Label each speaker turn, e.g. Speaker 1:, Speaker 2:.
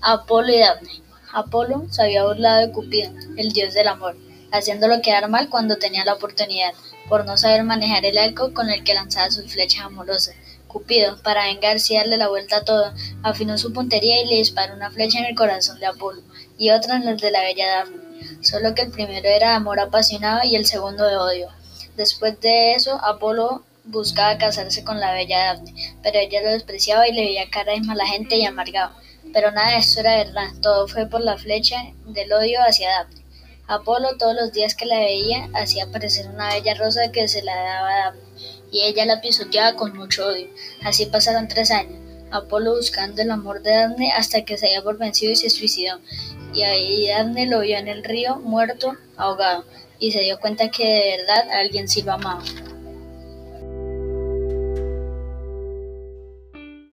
Speaker 1: Apolo y Dafne. Apolo se había burlado de Cupido, el dios del amor, haciéndolo quedar mal cuando tenía la oportunidad, por no saber manejar el arco con el que lanzaba sus flechas amorosas. Cupido, para vengarse y darle la vuelta a todo, afinó su puntería y le disparó una flecha en el corazón de Apolo y otra en el de la bella Dafne, solo que el primero era de amor apasionado y el segundo de odio. Después de eso, Apolo buscaba casarse con la bella Dafne, pero ella lo despreciaba y le veía cara de mala gente y amargado. Pero nada de esto era verdad, todo fue por la flecha del odio hacia Daphne. Apolo todos los días que la veía hacía aparecer una bella rosa que se la daba a Daphne, y ella la pisoteaba con mucho odio. Así pasaron tres años, Apolo buscando el amor de Daphne hasta que se había por vencido y se suicidó. Y ahí Daphne lo vio en el río, muerto, ahogado, y se dio cuenta que de verdad alguien sí lo amaba.